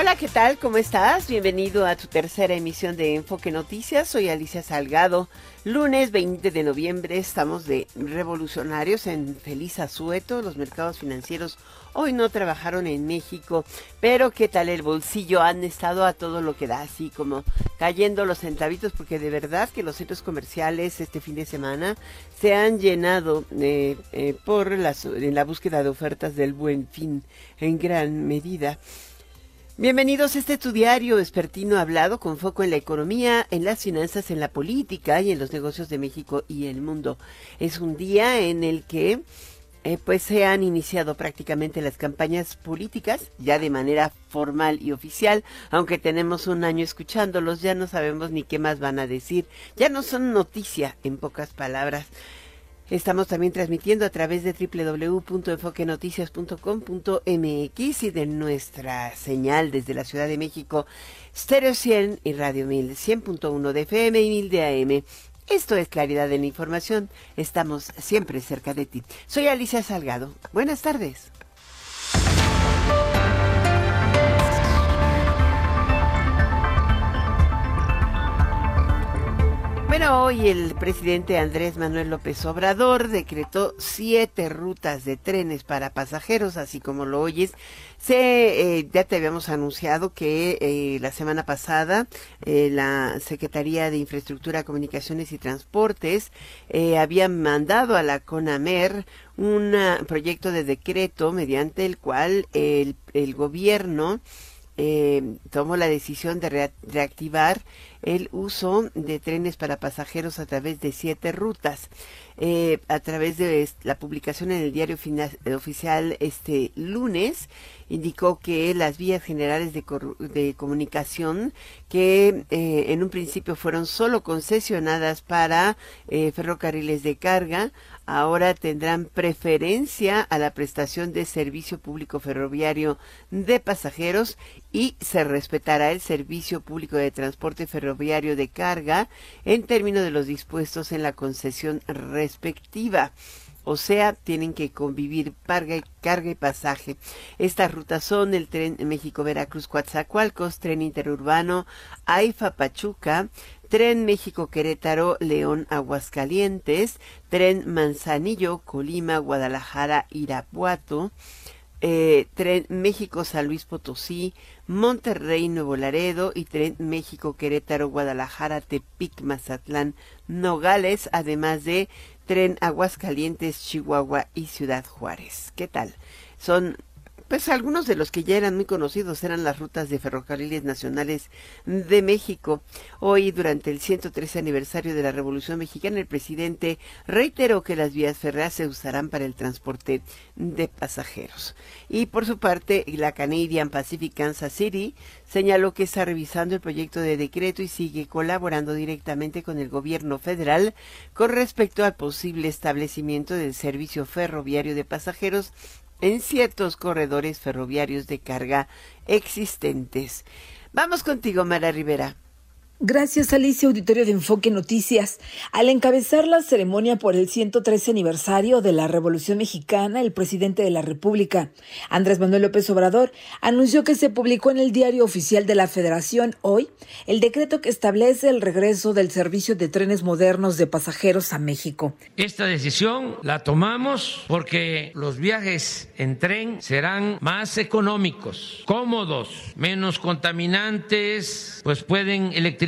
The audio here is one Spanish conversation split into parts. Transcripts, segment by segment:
Hola, ¿qué tal? ¿Cómo estás? Bienvenido a tu tercera emisión de Enfoque Noticias. Soy Alicia Salgado. Lunes 20 de noviembre estamos de revolucionarios en feliz asueto. Los mercados financieros hoy no trabajaron en México, pero ¿qué tal el bolsillo? Han estado a todo lo que da, así como cayendo los centavitos, porque de verdad que los centros comerciales este fin de semana se han llenado eh, eh, por en la búsqueda de ofertas del buen fin en gran medida. Bienvenidos a este tu diario expertino hablado con foco en la economía, en las finanzas, en la política y en los negocios de México y el mundo. Es un día en el que eh, pues se han iniciado prácticamente las campañas políticas ya de manera formal y oficial, aunque tenemos un año escuchándolos, ya no sabemos ni qué más van a decir, ya no son noticia en pocas palabras. Estamos también transmitiendo a través de www.enfoquenoticias.com.mx y de nuestra señal desde la Ciudad de México, Stereo 100 y Radio 1000, 100.1 de FM y 1000 de AM. Esto es Claridad en la Información. Estamos siempre cerca de ti. Soy Alicia Salgado. Buenas tardes. Bueno, hoy el presidente Andrés Manuel López Obrador decretó siete rutas de trenes para pasajeros, así como lo oyes. Se, eh, ya te habíamos anunciado que eh, la semana pasada eh, la Secretaría de Infraestructura, Comunicaciones y Transportes había mandado a la CONAMER un proyecto de decreto mediante el cual el, el gobierno tomó la decisión de reactivar el uso de trenes para pasajeros a través de siete rutas. Eh, a través de la publicación en el diario oficial este lunes, indicó que las vías generales de, comunicación que eh, en un principio fueron solo concesionadas para eh, ferrocarriles de carga, ahora tendrán preferencia a la prestación de servicio público ferroviario de pasajeros y se respetará el servicio público de transporte ferroviario de carga en términos de los dispuestos en la concesión respectiva. O sea, tienen que convivir carga, y pasaje. Estas rutas son el tren México-Veracruz Coatzacoalcos, tren interurbano AIFA-Pachuca, tren México-Querétaro, León, Aguascalientes, tren Manzanillo, Colima, Guadalajara, Irapuato, eh, tren México San Luis Potosí, Monterrey Nuevo Laredo y tren México Querétaro Guadalajara Tepic Mazatlán Nogales, además de tren Aguascalientes Chihuahua y Ciudad Juárez. ¿Qué tal? Son pues algunos de los que ya eran muy conocidos eran las rutas de ferrocarriles nacionales de México. Hoy, durante el 113 aniversario de la Revolución Mexicana, el presidente reiteró que las vías férreas se usarán para el transporte de pasajeros. Y por su parte, la Canadian Pacific Kansas City señaló que está revisando el proyecto de decreto y sigue colaborando directamente con el gobierno federal con respecto al posible establecimiento del servicio ferroviario de pasajeros en ciertos corredores ferroviarios de carga existentes. Vamos contigo, Mara Rivera. Gracias, Alicia, auditorio de Enfoque Noticias. Al encabezar la ceremonia por el 113 aniversario de la Revolución Mexicana, el presidente de la República, Andrés Manuel López Obrador, anunció que se publicó en el Diario Oficial de la Federación hoy el decreto que establece el regreso del servicio de trenes modernos de pasajeros a México. Esta decisión la tomamos porque los viajes en tren serán más económicos, cómodos, menos contaminantes, pues pueden electrificar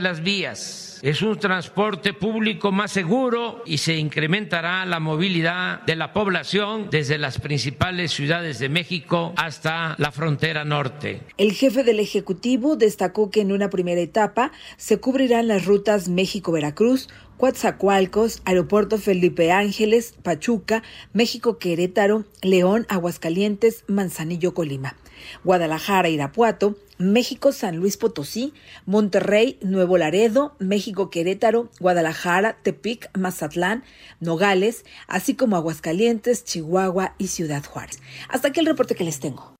las vías. Es un transporte público más seguro y se incrementará la movilidad de la población desde las principales ciudades de México hasta la frontera norte. El jefe del Ejecutivo destacó que en una primera etapa se cubrirán las rutas México-Veracruz, Coatzacoalcos, Aeropuerto Felipe Ángeles, Pachuca, México Querétaro, León, Aguascalientes, Manzanillo, Colima. Guadalajara, Irapuato, México, San Luis Potosí, Monterrey, Nuevo Laredo, México, Querétaro, Guadalajara, Tepic, Mazatlán, Nogales, así como Aguascalientes, Chihuahua y Ciudad Juárez. Hasta aquí el reporte que les tengo.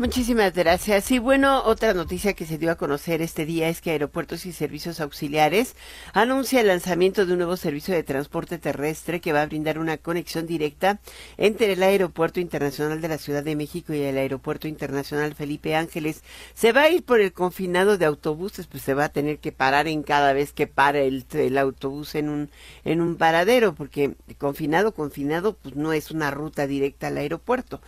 Muchísimas gracias. Y bueno, otra noticia que se dio a conocer este día es que Aeropuertos y Servicios Auxiliares anuncia el lanzamiento de un nuevo servicio de transporte terrestre que va a brindar una conexión directa entre el Aeropuerto Internacional de la Ciudad de México y el Aeropuerto Internacional Felipe Ángeles. Se va a ir por el confinado de autobuses, pues se va a tener que parar en cada vez que para el, autobús en un, en un paradero, porque confinado, confinado, pues no es una ruta directa al aeropuerto.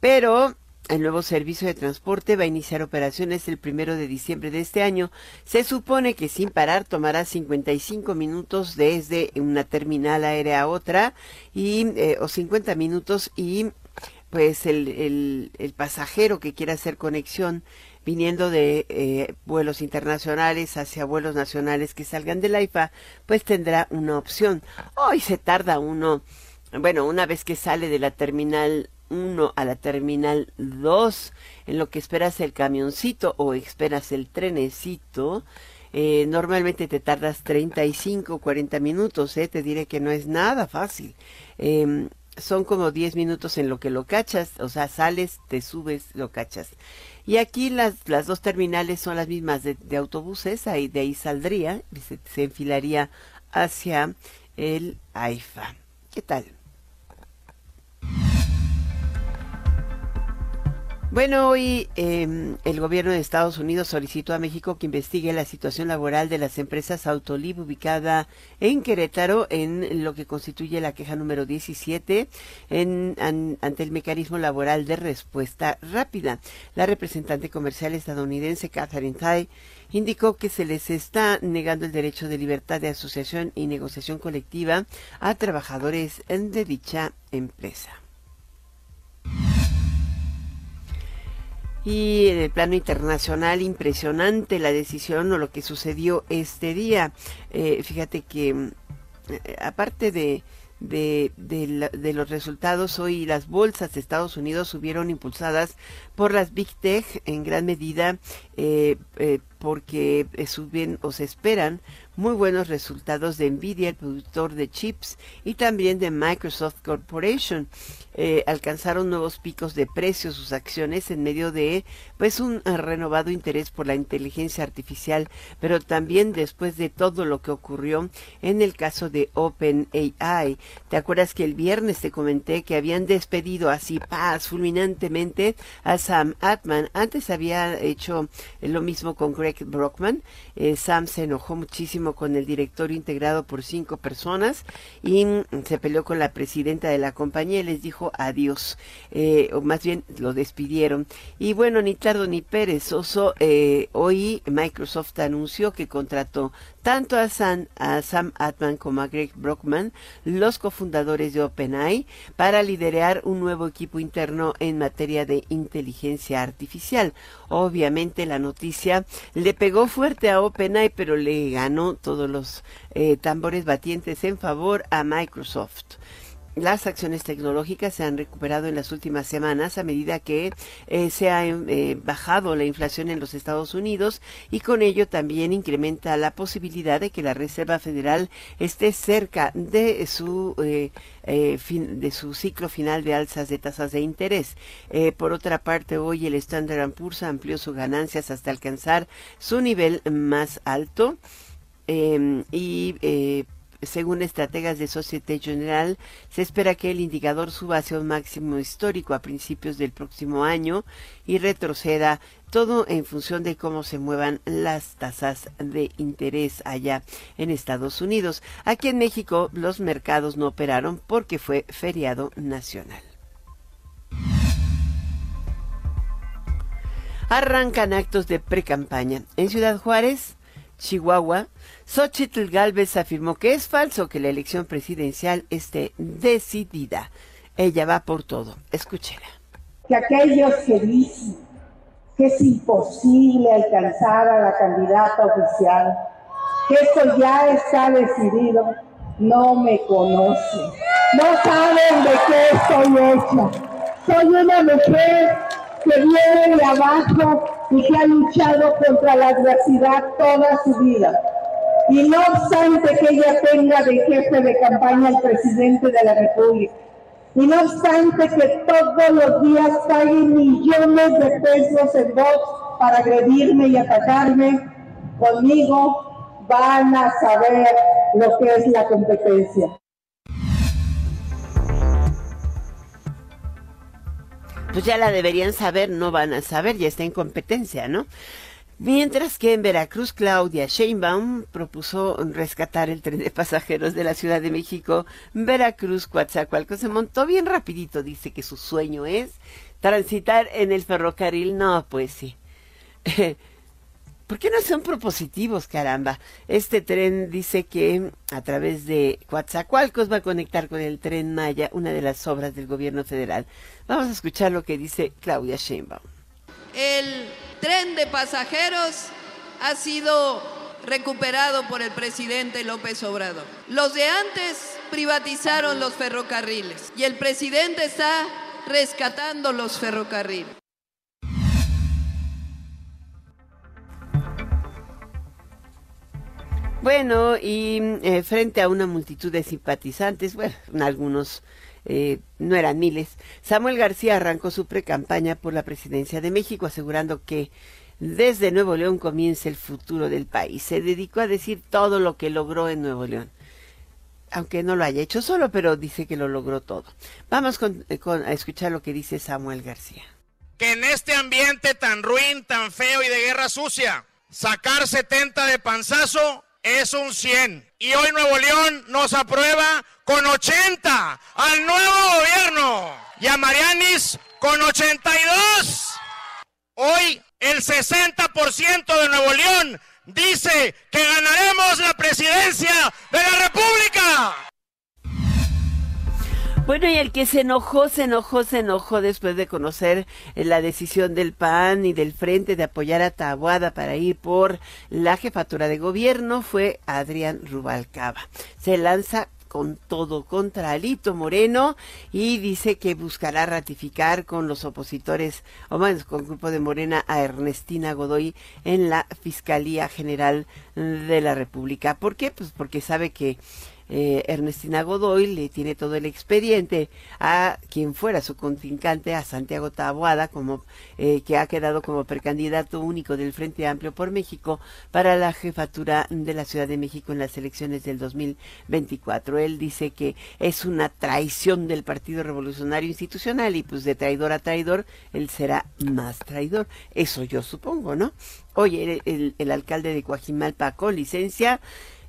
Pero el nuevo servicio de transporte va a iniciar operaciones el primero de diciembre de este año. Se supone que sin parar tomará 55 minutos desde una terminal aérea a otra y eh, o 50 minutos y pues el, el, pasajero que quiera hacer conexión viniendo de eh, vuelos internacionales hacia vuelos nacionales que salgan del AIFA, pues tendrá una opción. Hoy se tarda uno, bueno, una vez que sale de la terminal 1 a la terminal 2, en lo que esperas el camioncito o esperas el trenecito, eh, normalmente te tardas 35 o 40 minutos, eh, te diré que no es nada fácil. Em, son como 10 minutos en lo que lo cachas, o sea, sales, te subes, lo cachas. Y aquí las, las dos terminales son las mismas de, autobuses, ahí, de ahí saldría, se, se enfilaría hacia el AIFA. ¿Qué tal? Bueno, hoy em, el gobierno de Estados Unidos solicitó a México que investigue la situación laboral de las empresas Autolib ubicada en Querétaro en lo que constituye la queja número 17 en, ante el mecanismo laboral de respuesta rápida. La representante comercial estadounidense Catherine Tai indicó que se les está negando el derecho de libertad de asociación y negociación colectiva a trabajadores de dicha empresa. Y en el plano internacional, impresionante la decisión o lo que sucedió este día. Eh, fíjate que mm, eh, aparte de, de, los resultados, hoy las bolsas de Estados Unidos subieron impulsadas por las Big Tech en gran medida eh, porque suben o se esperan muy buenos resultados de Nvidia, el productor de chips, y también de Microsoft Corporation. Eh, alcanzaron nuevos picos de precios sus acciones en medio de pues un renovado interés por la inteligencia artificial, pero también después de todo lo que ocurrió en el caso de OpenAI. ¿Te acuerdas que el viernes te comenté que habían despedido así paz fulminantemente a Sam Atman? Antes había hecho lo mismo con Greg Brockman. Eh, Sam se enojó muchísimo con el directorio integrado por cinco personas y mm, se peleó con la presidenta de la compañía y les dijo adiós, eh, o más bien lo despidieron. Y bueno, ni tardo ni perezoso, eh, hoy Microsoft anunció que contrató tanto a a Sam Atman como a Greg Brockman, los cofundadores de OpenAI, para liderar un nuevo equipo interno en materia de inteligencia artificial. Obviamente la noticia le pegó fuerte a OpenAI, pero le ganó todos los eh, tambores batientes en favor a Microsoft. Las acciones tecnológicas se han recuperado en las últimas semanas a medida que eh, se ha eh, bajado la inflación en los Estados Unidos y con ello también incrementa la posibilidad de que la Reserva Federal esté cerca de su eh, de su ciclo final de alzas de tasas de interés. por otra parte, hoy el Standard Poor's amplió sus ganancias hasta alcanzar su nivel más alto em, y según estrategas de Societe General, se espera que el indicador suba hacia un máximo histórico a principios del próximo año y retroceda todo en función de cómo se muevan las tasas de interés allá en Estados Unidos. Aquí en México los mercados no operaron porque fue feriado nacional. Arrancan actos de precampaña. En Ciudad Juárez, Chihuahua, Xochitl Galvez afirmó que es falso que la elección presidencial esté decidida. Ella va por todo. Escúchela. Que aquellos que dicen que es imposible alcanzar a la candidata oficial, que esto ya está decidido, no me conocen. No saben de qué estoy hecha. Soy una mujer que viene de abajo y que ha luchado contra la adversidad toda su vida. Y no obstante que ella tenga de jefe de campaña al presidente de la República, Y no obstante que todos los días paguen millones de pesos en voz para agredirme y atacarme, conmigo van a saber lo que es la competencia. Pues ya la deberían saber, no van a saber, ya está en competencia, ¿no? Mientras que en Veracruz, Claudia Sheinbaum propuso rescatar el tren de pasajeros de la Ciudad de México, Veracruz, Coatzacoalcos. Se montó bien rapidito, dice que su sueño es transitar en el ferrocarril. No, pues sí. ¿Por qué no son propositivos, caramba? Este tren dice que a través de Coatzacoalcos va a conectar con el tren Maya, una de las obras del gobierno federal. Vamos a escuchar lo que dice Claudia Sheinbaum. El tren de pasajeros ha sido recuperado por el presidente López Obrador. Los de antes privatizaron los ferrocarriles y el presidente está rescatando los ferrocarriles. Bueno, y eh, frente a una multitud de simpatizantes, bueno, algunos eh, no eran miles, Samuel García arrancó su precampaña por la presidencia de México, asegurando que desde Nuevo León comienza el futuro del país. Se dedicó a decir todo lo que logró en Nuevo León. Aunque no lo haya hecho solo, pero dice que lo logró todo. Vamos con, eh, a escuchar lo que dice Samuel García. Que en este ambiente tan ruin, tan feo y de guerra sucia, sacar 70 de panzazo es un 100. Y hoy Nuevo León nos aprueba con 80 al nuevo gobierno. Y a Marianis con 82. Hoy el 60% de Nuevo León dice que ganaremos la presidencia de la República. Bueno, y el que se enojó, se enojó, se enojó después de conocer eh, la decisión del PAN y del Frente de apoyar a Tabuada para ir por la jefatura de gobierno fue Adrián Rubalcaba. Se lanza con todo contra Alito Moreno y dice que buscará ratificar con los opositores, o más con el grupo de Morena, a Ernestina Godoy en la Fiscalía General de la República. ¿Por qué? Pues porque sabe que eh, Ernestina Godoy le tiene todo el expediente a quien fuera su contrincante, a Santiago Taboada, como eh, que ha quedado como precandidato único del Frente Amplio por México para la jefatura de la Ciudad de México en las elecciones del 2024. Él dice que es una traición del Partido Revolucionario Institucional y pues de traidor a traidor, él será más traidor. Eso yo supongo, ¿no? Oye, el, el alcalde de Coajimalpa con licencia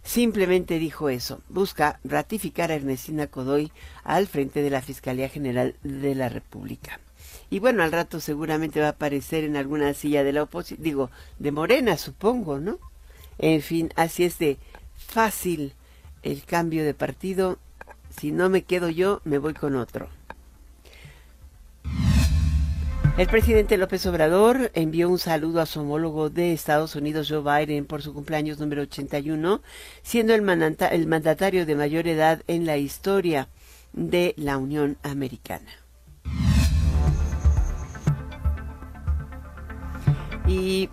simplemente dijo eso, busca ratificar a Ernestina Codoy al frente de la Fiscalía General de la República. Y bueno, al rato seguramente va a aparecer en alguna silla de la oposición, digo, de Morena, supongo, ¿no? En fin, así es de fácil el cambio de partido. Si no me quedo yo, me voy con otro. El presidente López Obrador envió un saludo a su homólogo de Estados Unidos, Joe Biden, por su cumpleaños número 81, siendo el, el mandatario de mayor edad en la historia de la Unión Americana. Y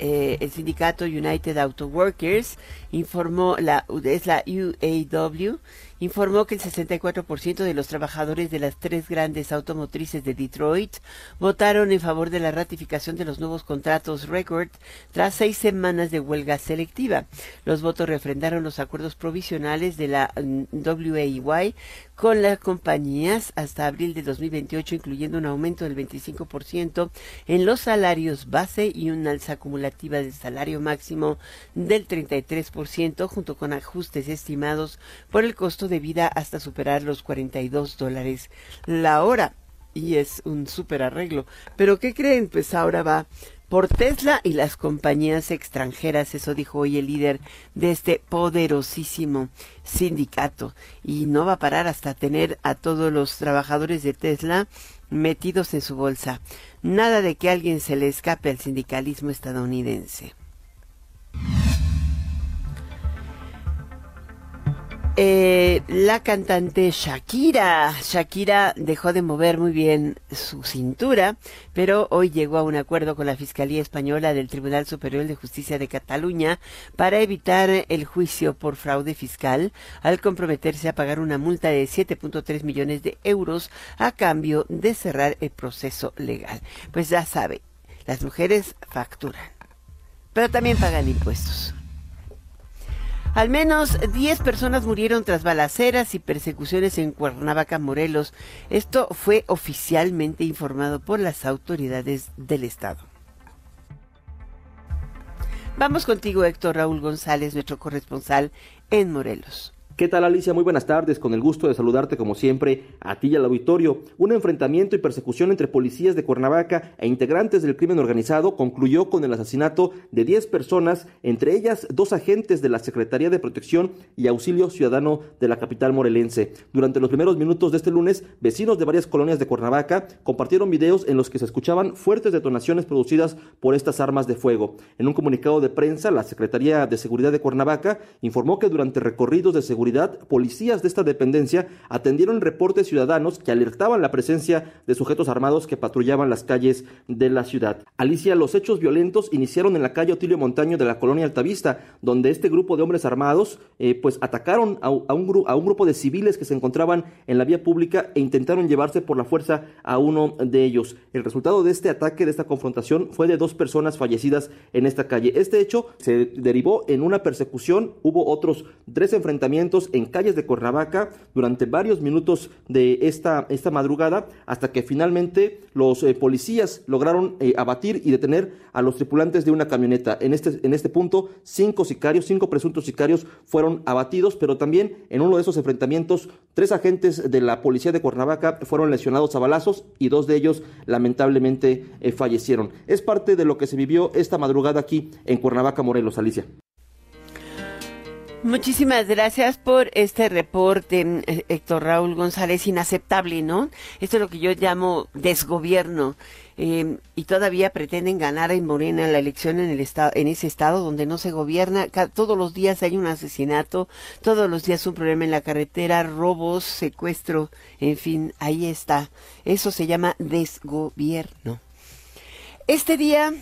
eh, el sindicato United Auto Workers informó, la, es la UAW, informó que el 64% de los trabajadores de las tres grandes automotrices de Detroit votaron en favor de la ratificación de los nuevos contratos record tras seis semanas de huelga selectiva. Los votos refrendaron los acuerdos provisionales de la mm, WAY con las compañías hasta abril de 2028, incluyendo un aumento del 25% en los salarios base y una alza acumulativa del salario máximo del 33%, junto con ajustes estimados por el costo de vida hasta superar los 42 dólares la hora. Y es un súper arreglo. Pero ¿qué creen? Pues ahora va por Tesla y las compañías extranjeras, eso dijo hoy el líder de este poderosísimo sindicato. Y no va a parar hasta tener a todos los trabajadores de Tesla metidos en su bolsa. Nada de que alguien se le escape al sindicalismo estadounidense. Eh, la cantante Shakira. Shakira dejó de mover muy bien su cintura, pero hoy llegó a un acuerdo con la Fiscalía Española del Tribunal Superior de Justicia de Cataluña para evitar el juicio por fraude fiscal al comprometerse a pagar una multa de 7.3 millones de euros a cambio de cerrar el proceso legal. Pues ya sabe, las mujeres facturan, pero también pagan impuestos. Al menos 10 personas murieron tras balaceras y persecuciones en Cuernavaca, Morelos. Esto fue oficialmente informado por las autoridades del Estado. Vamos contigo, Héctor Raúl González, nuestro corresponsal en Morelos. ¿Qué tal Alicia? Muy buenas tardes, con el gusto de saludarte como siempre a ti y al auditorio. Un enfrentamiento y persecución entre policías de Cuernavaca e integrantes del crimen organizado concluyó con el asesinato de 10 personas, entre ellas dos agentes de la Secretaría de Protección y Auxilio Ciudadano de la capital morelense. Durante los primeros minutos de este lunes, vecinos de varias colonias de Cuernavaca compartieron videos en los que se escuchaban fuertes detonaciones producidas por estas armas de fuego. En un comunicado de prensa, la Secretaría de Seguridad de Cuernavaca informó que durante recorridos de seguridad policías de esta dependencia atendieron reportes ciudadanos que alertaban la presencia de sujetos armados que patrullaban las calles de la ciudad. Alicia, los hechos violentos iniciaron en la calle Otilio Montaño de la colonia Altavista, donde este grupo de hombres armados eh, pues atacaron a, un a un grupo de civiles que se encontraban en la vía pública e intentaron llevarse por la fuerza a uno de ellos. El resultado de este ataque, de esta confrontación, fue de dos personas fallecidas en esta calle. Este hecho se derivó en una persecución, hubo otros tres enfrentamientos en calles de Cuernavaca durante varios minutos de esta, esta madrugada hasta que finalmente los eh, policías lograron eh, abatir y detener a los tripulantes de una camioneta. En este, en este punto, cinco sicarios, cinco presuntos sicarios fueron abatidos, pero también en uno de esos enfrentamientos, tres agentes de la policía de Cuernavaca fueron lesionados a balazos y dos de ellos lamentablemente eh, fallecieron. Es parte de lo que se vivió esta madrugada aquí en Cuernavaca, Morelos, Alicia. Muchísimas gracias por este reporte, Héctor Raúl González. Inaceptable, ¿no? Esto es lo que yo llamo desgobierno. Eh, y todavía pretenden ganar en Morena la elección en el estado, en ese estado donde no se gobierna. Todos los días hay un asesinato, todos los días un problema en la carretera, robos, secuestro, en fin, ahí está. Eso se llama desgobierno. Este día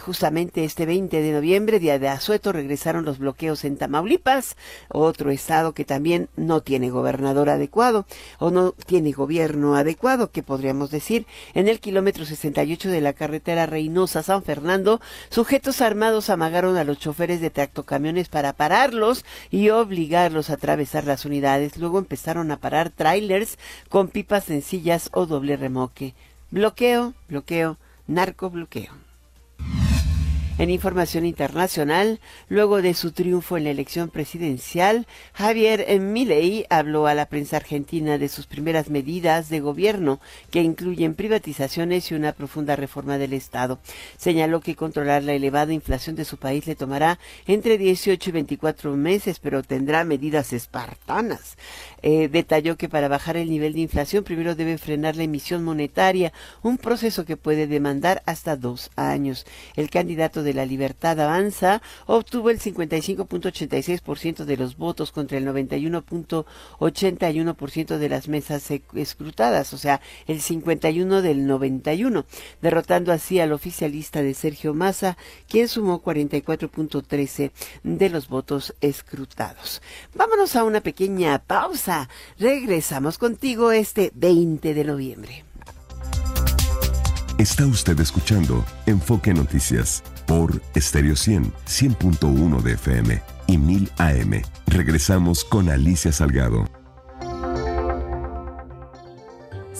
Justamente este 20 de noviembre, día de Azueto, regresaron los bloqueos en Tamaulipas, otro estado que también no tiene gobernador adecuado o no tiene gobierno adecuado, que podríamos decir. En el kilómetro 68 de la carretera Reynosa-San Fernando, sujetos armados amagaron a los choferes de tractocamiones para pararlos y obligarlos a atravesar las unidades. Luego empezaron a parar trailers con pipas sencillas o doble remoque. Bloqueo, bloqueo, narco bloqueo. En información internacional, luego de su triunfo en la elección presidencial, Javier Milei habló a la prensa argentina de sus primeras medidas de gobierno, que incluyen privatizaciones y una profunda reforma del Estado. Señaló que controlar la elevada inflación de su país le tomará entre 18 y 24 meses, pero tendrá medidas espartanas. Eh, detalló que para bajar el nivel de inflación primero debe frenar la emisión monetaria, un proceso que puede demandar hasta dos años. El candidato de la Libertad Avanza obtuvo el 55.86% de los votos contra el 91.81% de las mesas escrutadas, o sea, el 51 del 91, derrotando así al oficialista de Sergio Massa, quien sumó 44.13 de los votos escrutados. Vámonos a una pequeña pausa. Regresamos contigo este 20 de noviembre. Está usted escuchando Enfoque Noticias por Stereo 100, 100.1 de FM y 1000 AM. Regresamos con Alicia Salgado.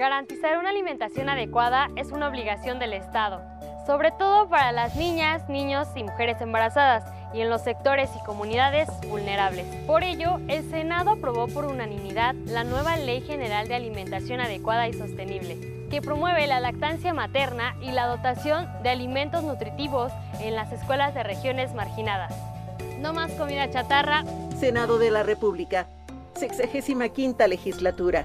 Garantizar una alimentación adecuada es una obligación del Estado, sobre todo para las niñas, niños y mujeres embarazadas y en los sectores y comunidades vulnerables. Por ello, el Senado aprobó por unanimidad la nueva Ley General de Alimentación Adecuada y Sostenible, que promueve la lactancia materna y la dotación de alimentos nutritivos en las escuelas de regiones marginadas. No más comida chatarra. Senado de la República, 65 legislatura.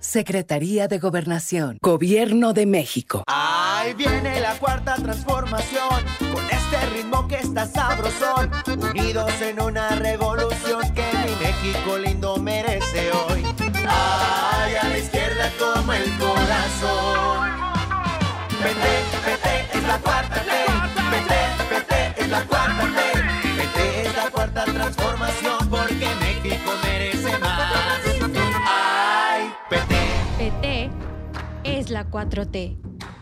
Secretaría de Gobernación, Gobierno de México. Ahí viene la cuarta transformación, con este ritmo que está sabrosón, unidos en una revolución que mi México lindo merece hoy. Ay, a la izquierda como el corazón. Vete, vete, es la cuarta ley. Vete, vete, es la cuarta ley. Vete, es la cuarta transformación porque la 4T.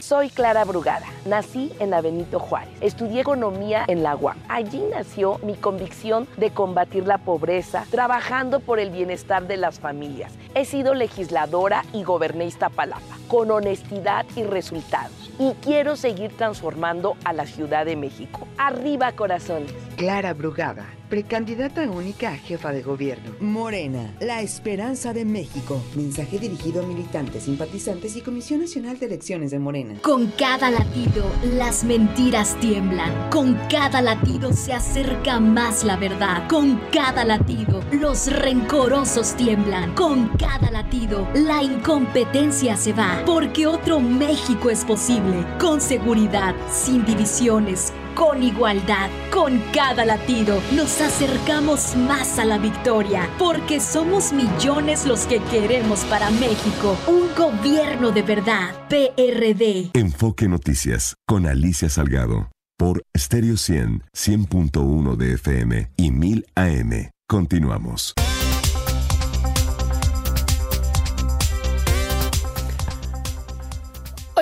Soy Clara Brugada. Nací en la Benito Juárez. Estudié economía en la UAM. Allí nació mi convicción de combatir la pobreza, trabajando por el bienestar de las familias. He sido legisladora y goberné Iztapalapa, con honestidad y resultados. Y quiero seguir transformando a la Ciudad de México. Arriba, corazones. Clara Brugada, precandidata única a jefa de gobierno. Morena, la esperanza de México. Mensaje dirigido a militantes, simpatizantes y Comisión Nacional de Elecciones de Morena. Con cada latido, las mentiras tiemblan. Con cada latido se acerca más la verdad. Con cada latido, los rencorosos tiemblan. Con cada latido, la incompetencia se va. Porque otro México es posible. Con seguridad, sin divisiones con igualdad. Con cada latido nos acercamos más a la victoria, porque somos millones los que queremos para México un gobierno de verdad. PRD. Enfoque Noticias con Alicia Salgado por Stereo 100, 100.1 de FM y 1000 AM. Continuamos.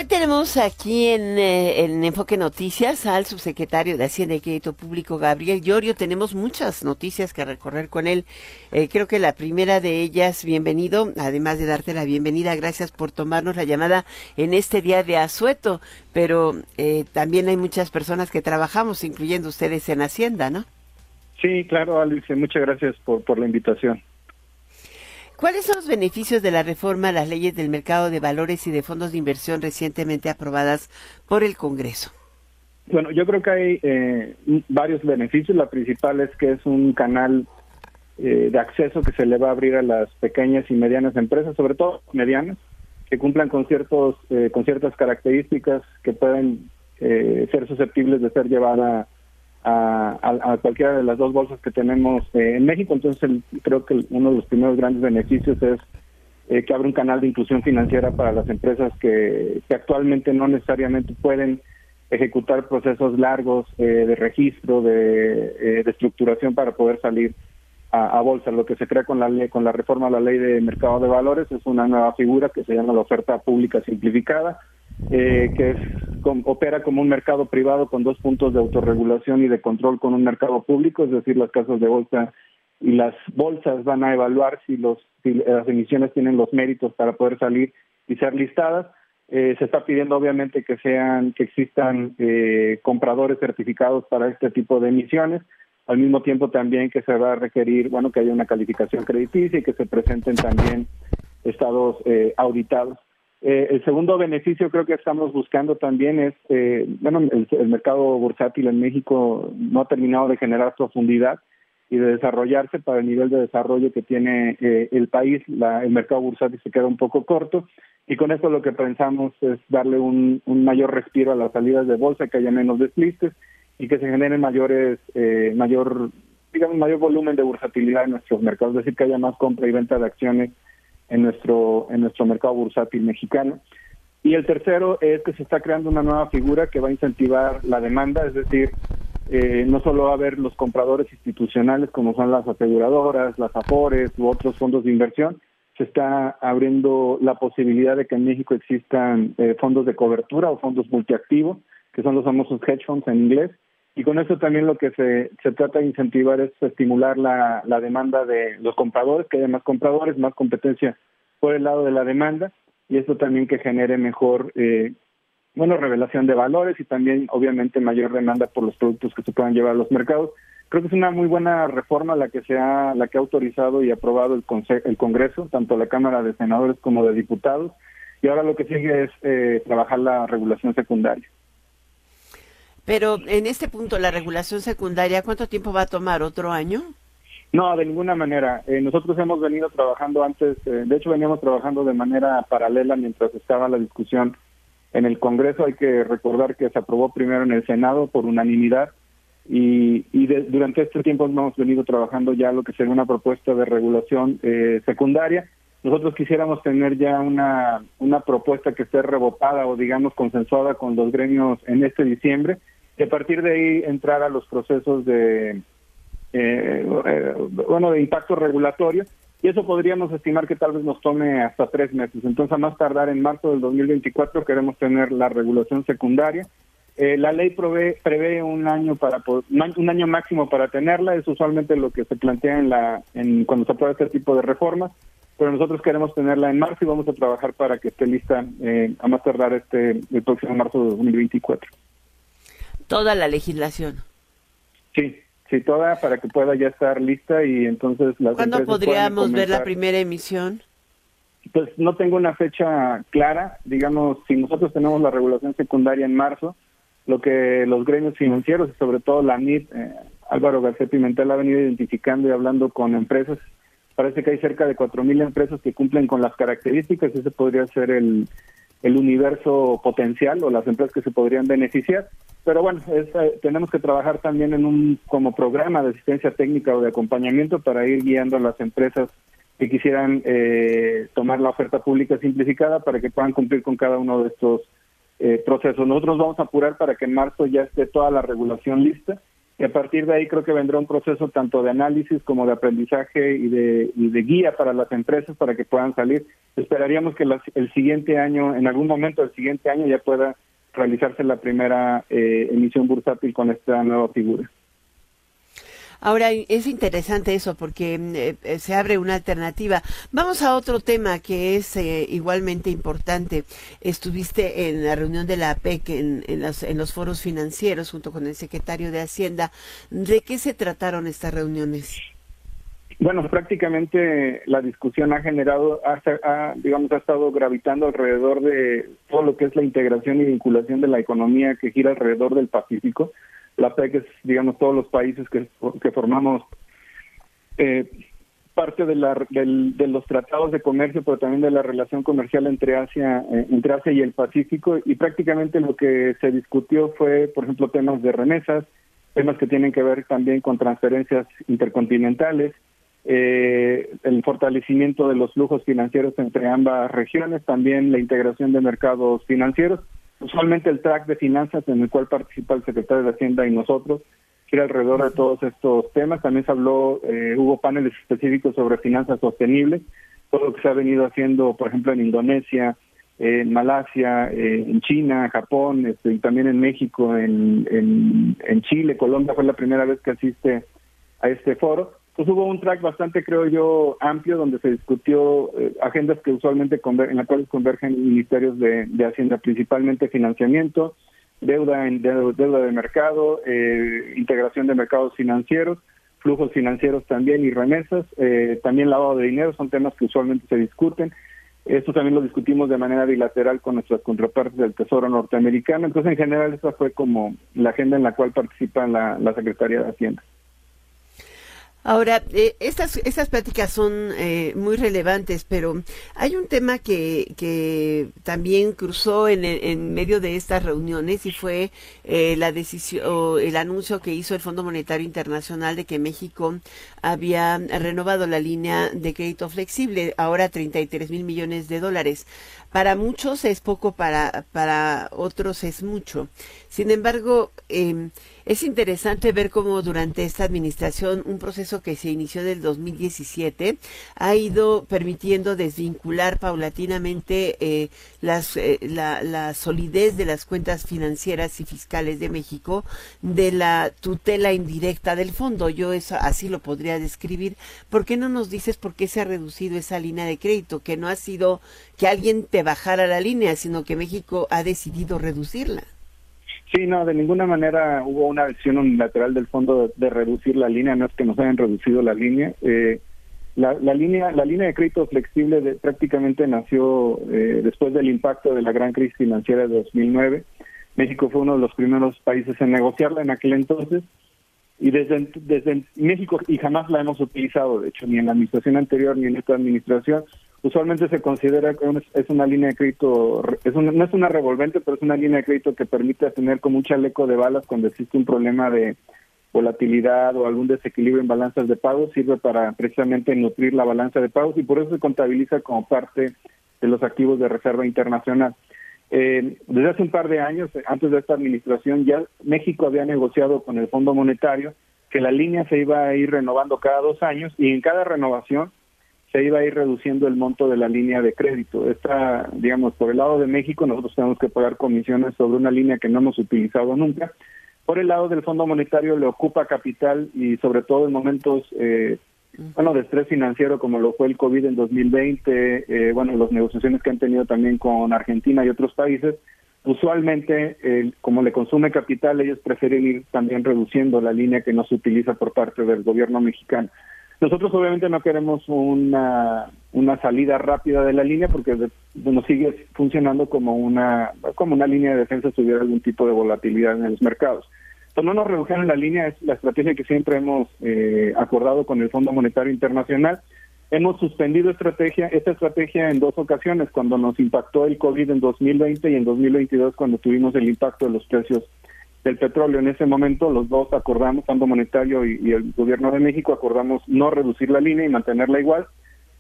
Tenemos aquí en, eh, en, Enfoque Noticias al subsecretario de Hacienda y Crédito Público, Gabriel Llorio. Tenemos muchas noticias que recorrer con él. Eh, creo que la primera de ellas, bienvenido, además de darte la bienvenida, gracias por tomarnos la llamada en este día de asueto, pero eh, también hay muchas personas que trabajamos, incluyendo ustedes en Hacienda, ¿no? Sí, claro, Alicia, muchas gracias por, por la invitación. ¿Cuáles son los beneficios de la reforma a las leyes del mercado de valores y de fondos de inversión recientemente aprobadas por el Congreso? Bueno, yo creo que hay eh, varios beneficios. La principal es que es un canal eh, de acceso que se le va a abrir a las pequeñas y medianas empresas, sobre todo medianas, que cumplan con ciertos eh, con ciertas características que pueden ser susceptibles de ser llevada a, cualquiera de las dos bolsas que tenemos eh, en México. Entonces, creo que uno de los primeros grandes beneficios es eh, que abre un canal de inclusión financiera para las empresas que, actualmente no necesariamente pueden ejecutar procesos largos eh, de registro, de, de, estructuración para poder salir a, a, bolsa. Lo que se crea con la ley, con la reforma a la ley de mercado de valores es una nueva figura que se llama la oferta pública simplificada eh, que es, opera como un mercado privado con dos puntos de autorregulación y de control con un mercado público, es decir, las casas de bolsa y las bolsas van a evaluar si, los, si las emisiones tienen los méritos para poder salir y ser listadas. Eh, se está pidiendo obviamente que sean que existan eh, compradores certificados para este tipo de emisiones al mismo tiempo también que se va a requerir bueno que haya una calificación crediticia y que se presenten también estados eh, auditados eh, el segundo beneficio creo que estamos buscando también es, eh, bueno, el, mercado bursátil en México no ha terminado de generar profundidad y de desarrollarse para el nivel de desarrollo que tiene eh, el país. La, el mercado bursátil se queda un poco corto y con esto lo que pensamos es darle un, mayor respiro a las salidas de bolsa, que haya menos deslistes y que se genere mayores, eh, mayor, digamos, mayor volumen de bursatilidad en nuestros mercados, es decir, que haya más compra y venta de acciones en nuestro, en nuestro mercado bursátil mexicano. Y el tercero es que se está creando una nueva figura que va a incentivar la demanda, es decir, eh, no solo va a haber los compradores institucionales como son las aseguradoras, las AFORES u otros fondos de inversión, se está abriendo la posibilidad de que en México existan eh, fondos de cobertura o fondos multiactivos, que son los famosos hedge funds en inglés, y con eso también lo que se, trata de incentivar es estimular la, demanda de los compradores, que haya más compradores, más competencia por el lado de la demanda y eso también que genere mejor, eh, bueno, revelación de valores y también obviamente mayor demanda por los productos que se puedan llevar a los mercados. Creo que es una muy buena reforma la que se ha, la que ha autorizado y aprobado el, el Congreso, tanto la Cámara de Senadores como de Diputados, y ahora lo que sigue es eh, trabajar la regulación secundaria. Pero en este punto, la regulación secundaria, ¿cuánto tiempo va a tomar? ¿Otro año? No, de ninguna manera. Eh, nosotros hemos venido trabajando antes, eh, de hecho veníamos trabajando de manera paralela mientras estaba la discusión en el Congreso. Hay que recordar que se aprobó primero en el Senado por unanimidad y, y durante este tiempo hemos venido trabajando ya lo que sería una propuesta de regulación eh, secundaria. Nosotros quisiéramos tener ya una, una propuesta que esté rebotada o digamos consensuada con los gremios en este diciembre y a partir de ahí entrar a los procesos de eh, eh, bueno de impacto regulatorio y eso podríamos estimar que tal vez nos tome hasta tres meses. Entonces, a más tardar en marzo del 2024 queremos tener la regulación secundaria. Eh, la ley prevé, prevé un año para un año máximo para tenerla. Es usualmente lo que se plantea en la en cuando se aprueba este tipo de reformas. Pero nosotros queremos tenerla en marzo y vamos a trabajar para que esté lista a más tardar este el próximo marzo de 2024 toda la legislación. Sí, sí, toda para que pueda ya estar lista y entonces las ¿Cuándo podríamos ver la primera emisión? Pues no tengo una fecha clara, digamos, si nosotros tenemos la regulación secundaria en marzo, lo que los gremios financieros y sobre todo la NIT, eh, Álvaro García Pimentel ha venido identificando y hablando con empresas, parece que hay cerca de 4.000 empresas que cumplen con las características, ese podría ser el, el universo potencial o las empresas que se podrían beneficiar. Pero bueno, eh, tenemos que trabajar también en un como programa de asistencia técnica o de acompañamiento para ir guiando a las empresas que quisieran eh, tomar la oferta pública simplificada para que puedan cumplir con cada uno de estos eh, procesos. Nosotros vamos a apurar para que en marzo ya esté toda la regulación lista y a partir de ahí creo que vendrá un proceso tanto de análisis como de aprendizaje y de, de guía para las empresas para que puedan salir. Esperaríamos que el siguiente año, en algún momento del siguiente año, ya pueda realizarse la primera eh, emisión bursátil con esta nueva figura. Ahora, es interesante eso porque mm, eh, eh, se abre una alternativa. Vamos a otro tema que es eh, igualmente importante. Estuviste en la reunión de la APEC en, los, en los foros financieros junto con el secretario de Hacienda. ¿De qué se trataron estas reuniones? Bueno, prácticamente la discusión ha generado, ha, digamos, ha estado gravitando alrededor de todo lo que es la integración y vinculación de la economía que gira alrededor del Pacífico. La PEC es, digamos, todos los países que, formamos eh, parte de, la, de los tratados de comercio, pero también de la relación comercial entre Asia, eh, entre Asia y el Pacífico, y prácticamente lo que se discutió fue, por ejemplo, temas de remesas, temas que tienen que ver también con transferencias intercontinentales, eh, el fortalecimiento de los flujos financieros entre ambas regiones, también la integración de mercados financieros, usualmente el track de finanzas en el cual participa el secretario de Hacienda y nosotros, gira alrededor de todos estos temas. También se habló, eh, hubo paneles específicos sobre finanzas sostenibles, todo lo que se ha venido haciendo, por ejemplo, en Indonesia, en Malasia, eh, en China, Japón, este, y también en México, en, en, en Chile, Colombia fue la primera vez que asiste a este foro. Pues hubo un track bastante, creo yo, amplio donde se discutió eh, agendas que usualmente en las cuales convergen ministerios de, Hacienda, principalmente financiamiento, deuda en deuda, de mercado, eh, integración de mercados financieros, flujos financieros también y remesas, eh, también lavado de dinero, son temas que usualmente se discuten. Esto también lo discutimos de manera bilateral con nuestras contrapartes del Tesoro norteamericano. Entonces, en general, esa fue como la agenda en la cual participa la, la Secretaría de Hacienda. Ahora, eh, estas, estas pláticas son eh, muy relevantes, pero hay un tema que, que también cruzó en, en medio de estas reuniones y fue eh, la decisión, el anuncio que hizo el Fondo Monetario Internacional de que México había renovado la línea de crédito flexible, ahora 33 mil millones de dólares. Para muchos es poco, para, para otros es mucho. Sin embargo, eh, es interesante ver cómo durante esta administración un proceso que se inició del 2017 ha ido permitiendo desvincular paulatinamente eh, las, eh, la, solidez de las cuentas financieras y fiscales de México de la tutela indirecta del fondo. Yo eso así lo podría describir. ¿Por qué no nos dices por qué se ha reducido esa línea de crédito? Que no ha sido que alguien te bajara la línea, sino que México ha decidido reducirla. Sí, no, de ninguna manera hubo una decisión unilateral del fondo de, reducir la línea, no es que nos hayan reducido la línea. Eh, la, línea la línea de crédito flexible prácticamente nació eh, después del impacto de la gran crisis financiera de 2009. México fue uno de los primeros países en negociarla en aquel entonces y desde, desde México y jamás la hemos utilizado, de hecho, ni en la administración anterior ni en esta administración usualmente se considera que es una línea de crédito, es no es una revolvente, pero es una línea de crédito que permite tener como un chaleco de balas cuando existe un problema de volatilidad o algún desequilibrio en balanzas de pagos, sirve para precisamente nutrir la balanza de pagos y por eso se contabiliza como parte de los activos de reserva internacional. Eh, desde hace un par de años, antes de esta administración, ya México había negociado con el Fondo Monetario que la línea se iba a ir renovando cada dos años y en cada renovación se iba a ir reduciendo el monto de la línea de crédito. Esta, digamos, por el lado de México, nosotros tenemos que pagar comisiones sobre una línea que no hemos utilizado nunca. Por el lado del Fondo Monetario le ocupa capital y sobre todo en momentos, eh, bueno, de estrés financiero como lo fue el COVID en 2020, eh, bueno, las negociaciones que han tenido también con Argentina y otros países, usualmente, como le consume capital, ellos prefieren ir también reduciendo la línea que no se utiliza por parte del gobierno mexicano. Nosotros obviamente no queremos una, una salida rápida de la línea porque nos sigue funcionando como una, como una línea de defensa si hubiera algún tipo de volatilidad en los mercados. No nos redujeron la línea, es la estrategia que siempre hemos eh, acordado con el Fondo Monetario Internacional. Hemos suspendido estrategia, esta estrategia en dos ocasiones, cuando nos impactó el COVID en 2020 y en 2022 cuando tuvimos el impacto de los precios del petróleo. En ese momento los dos acordamos, Fondo Monetario y, el Gobierno de México, acordamos no reducir la línea y mantenerla igual.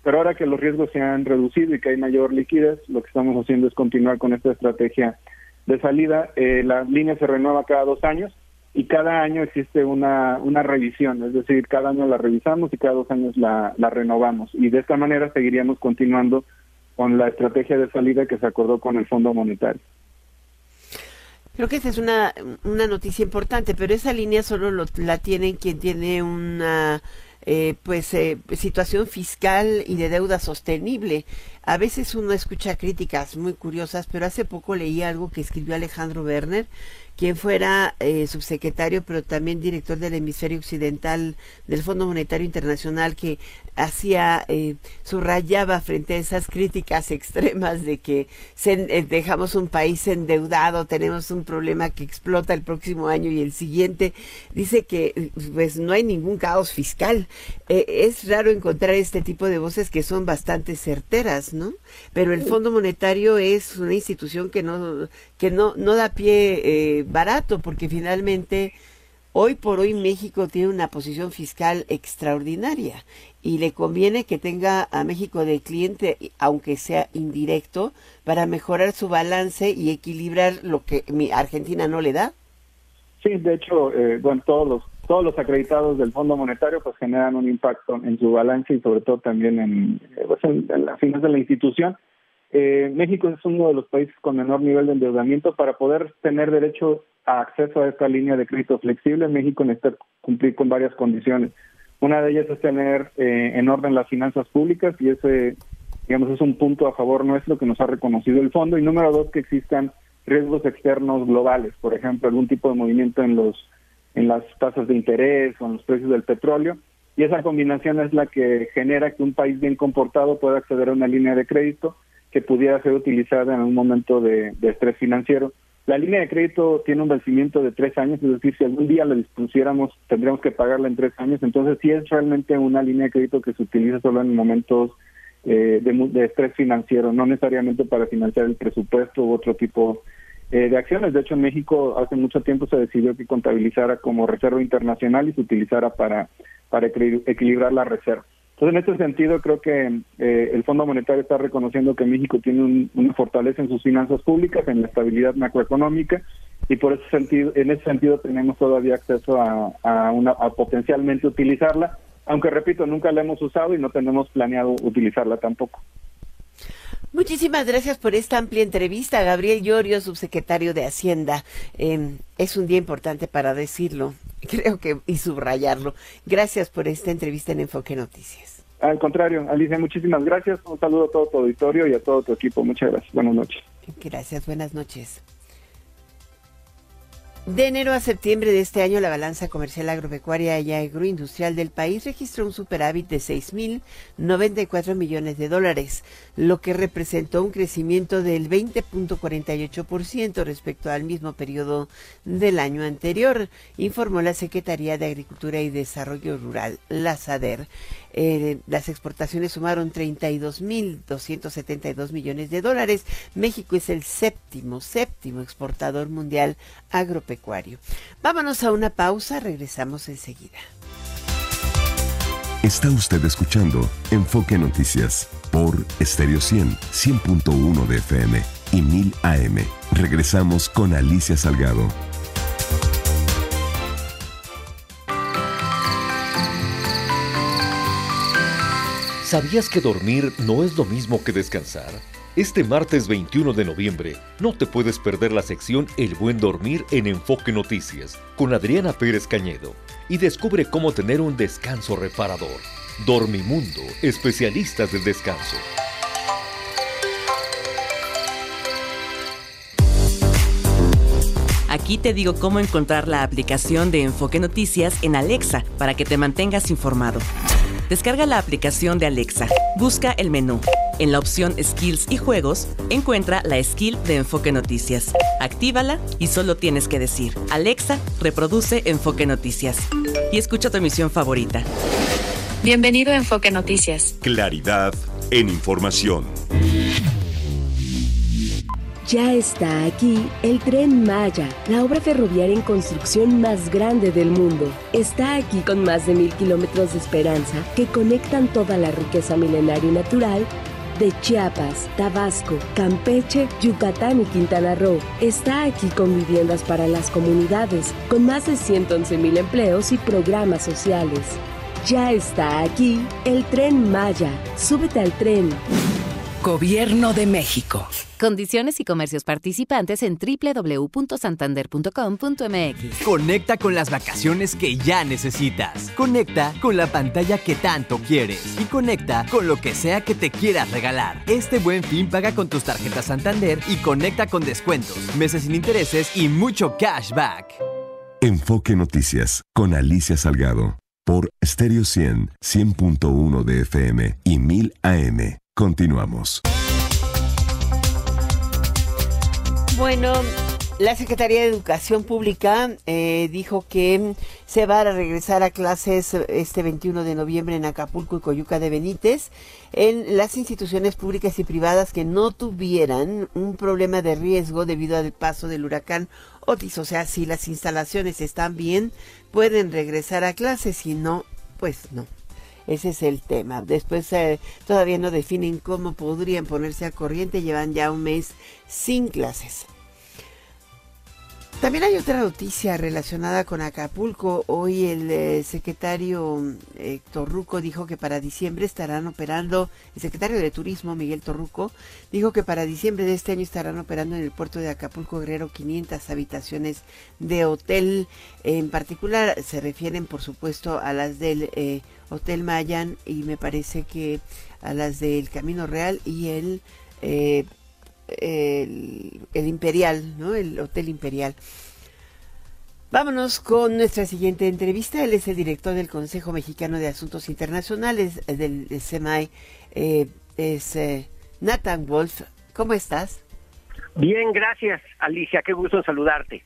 Pero ahora que los riesgos se han reducido y que hay mayor liquidez, lo que estamos haciendo es continuar con esta estrategia de salida. Eh, la línea se renueva cada dos años y cada año existe una, una revisión, es decir, cada año la revisamos y cada dos años la, la renovamos. Y de esta manera seguiríamos continuando con la estrategia de salida que se acordó con el Fondo Monetario. Creo que esa es una, una noticia importante, pero esa línea solo lo, la tiene quien tiene una eh, pues eh, situación fiscal y de deuda sostenible. A veces uno escucha críticas muy curiosas, pero hace poco leí algo que escribió Alejandro Werner quien fuera eh, subsecretario, pero también director del hemisferio occidental del Fondo Monetario Internacional, que hacía, eh, subrayaba frente a esas críticas extremas de que eh, dejamos un país endeudado, tenemos un problema que explota el próximo año y el siguiente, dice que pues no hay ningún caos fiscal. es raro encontrar este tipo de voces que son bastante certeras, ¿no? Pero el Fondo Monetario es una institución que no, que no, no da pie barato, porque finalmente hoy por hoy México tiene una posición fiscal extraordinaria y le conviene que tenga a México de cliente, aunque sea indirecto, para mejorar su balance y equilibrar lo que mi Argentina no le da. Sí, de hecho, eh, bueno, todos los todos los acreditados del Fondo Monetario pues generan un impacto en su balance y sobre todo también en, eh, pues, en, en las finanzas de la institución. Eh, México es uno de los países con menor nivel de endeudamiento. Para poder tener derecho a acceso a esta línea de crédito flexible, México necesita cumplir con varias condiciones. Una de ellas es tener eh, en orden las finanzas públicas y ese, digamos, es un punto a favor nuestro que nos ha reconocido el fondo. Y número dos, que existan riesgos externos globales, por ejemplo, algún tipo de movimiento en los en las tasas de interés o en los precios del petróleo. Y esa combinación es la que genera que un país bien comportado pueda acceder a una línea de crédito que pudiera ser utilizada en un momento de, de estrés financiero. La línea de crédito tiene un vencimiento de tres años, es decir, si algún día la dispusiéramos, tendríamos que pagarla en tres años. Entonces, sí es realmente una línea de crédito que se utiliza solo en momentos eh, de, estrés financiero, no necesariamente para financiar el presupuesto u otro tipo eh, de acciones. De hecho, en México hace mucho tiempo se decidió que contabilizara como reserva internacional y se utilizara para equilibrar la reserva. Entonces, en este sentido, creo que eh, el Fondo Monetario está reconociendo que México tiene una fortaleza en sus finanzas públicas, en la estabilidad macroeconómica, y por ese sentido, en ese sentido tenemos todavía acceso a, una, a potencialmente utilizarla, aunque repito, nunca la hemos usado y no tenemos planeado utilizarla tampoco. Muchísimas gracias por esta amplia entrevista, Gabriel Llorio, subsecretario de Hacienda. Em, es un día importante para decirlo, creo que y subrayarlo. Gracias por esta entrevista en Enfoque Noticias. Al contrario, Alicia, muchísimas gracias. Un saludo a todo tu auditorio y a todo tu equipo. Muchas gracias. Buenas noches. Gracias, buenas noches. De enero a septiembre de este año, la balanza comercial agropecuaria y agroindustrial del país registró un superávit de 6.094 millones de dólares, lo que representó un crecimiento del 20.48% respecto al mismo periodo del año anterior, informó la Secretaría de Agricultura y Desarrollo Rural, la SADER. Eh, las exportaciones sumaron 32.272 millones de dólares. México es el séptimo, séptimo exportador mundial agropecuario. Vámonos a una pausa, regresamos enseguida. Está usted escuchando Enfoque Noticias por Stereo 100, 100.1 de FM y 1000 AM. Regresamos con Alicia Salgado. ¿Sabías que dormir no es lo mismo que descansar? Este martes 21 de noviembre no te puedes perder la sección El buen dormir en Enfoque Noticias con Adriana Pérez Cañedo y descubre cómo tener un descanso reparador. Dormimundo, especialistas del descanso. Aquí te digo cómo encontrar la aplicación de Enfoque Noticias en Alexa para que te mantengas informado. Descarga la aplicación de Alexa. Busca el menú. En la opción Skills y Juegos, encuentra la skill de Enfoque Noticias. Actívala y solo tienes que decir, Alexa, reproduce Enfoque Noticias. Y escucha tu emisión favorita. Bienvenido a Enfoque Noticias. Claridad en información. Ya está aquí el tren Maya, la obra ferroviaria en construcción más grande del mundo. Está aquí con más de mil kilómetros de esperanza que conectan toda la riqueza milenaria y natural de Chiapas, Tabasco, Campeche, Yucatán y Quintana Roo. Está aquí con viviendas para las comunidades, con más de 111 mil empleos y programas sociales. Ya está aquí el tren Maya. Súbete al tren. Gobierno de México. Condiciones y comercios participantes en www.santander.com.mx. Conecta con las vacaciones que ya necesitas. Conecta con la pantalla que tanto quieres. Y conecta con lo que sea que te quieras regalar. Este buen fin paga con tus tarjetas Santander y conecta con descuentos, meses sin intereses y mucho cashback. Enfoque Noticias con Alicia Salgado. Por Stereo 100, 100.1 de FM y 1000 AM. Continuamos. Bueno, la Secretaría de Educación Pública eh, dijo que se va a regresar a clases este 21 de noviembre en Acapulco y Coyuca de Benítez en las instituciones públicas y privadas que no tuvieran un problema de riesgo debido al paso del huracán Otis. O sea, si las instalaciones están bien, pueden regresar a clases, si no, pues no. Ese es el tema. Después eh, todavía no definen cómo podrían ponerse a corriente. Llevan ya un mes sin clases. También hay otra noticia relacionada con Acapulco. Hoy el eh, secretario eh, Torruco dijo que para diciembre estarán operando, el secretario de Turismo Miguel Torruco dijo que para diciembre de este año estarán operando en el puerto de Acapulco Guerrero 500 habitaciones de hotel. En particular se refieren por supuesto a las del Hotel Mayan y me parece que a las del Camino Real y el el, Imperial, ¿no? El Hotel Imperial. Vámonos con nuestra siguiente entrevista. Él es el director del Consejo Mexicano de Asuntos Internacionales eh, del, SEMAI. Eh, es eh, Nathan Wolf. ¿Cómo estás? Bien, gracias, Alicia. Qué gusto saludarte.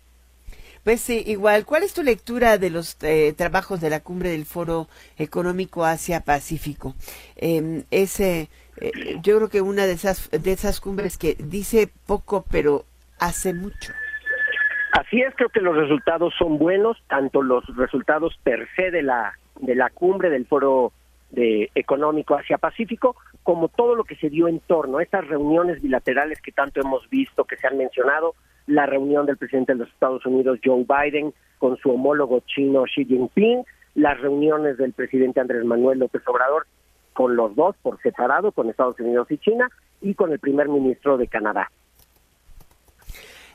Pues sí, igual. ¿Cuál es tu lectura de los trabajos de la cumbre del Foro Económico Asia-Pacífico? Eh, ese eh, yo creo que una de esas, de esas cumbres que dice poco, pero hace mucho. Así es, creo que los resultados son buenos, tanto los resultados per se de la, de la cumbre del Foro de Económico Asia-Pacífico, como todo lo que se dio en torno a estas reuniones bilaterales que tanto hemos visto, que se han mencionado, la reunión del presidente de los Estados Unidos, Joe Biden, con su homólogo chino Xi Jinping, las reuniones del presidente Andrés Manuel López Obrador con los dos por separado, con Estados Unidos y China, y con el primer ministro de Canadá.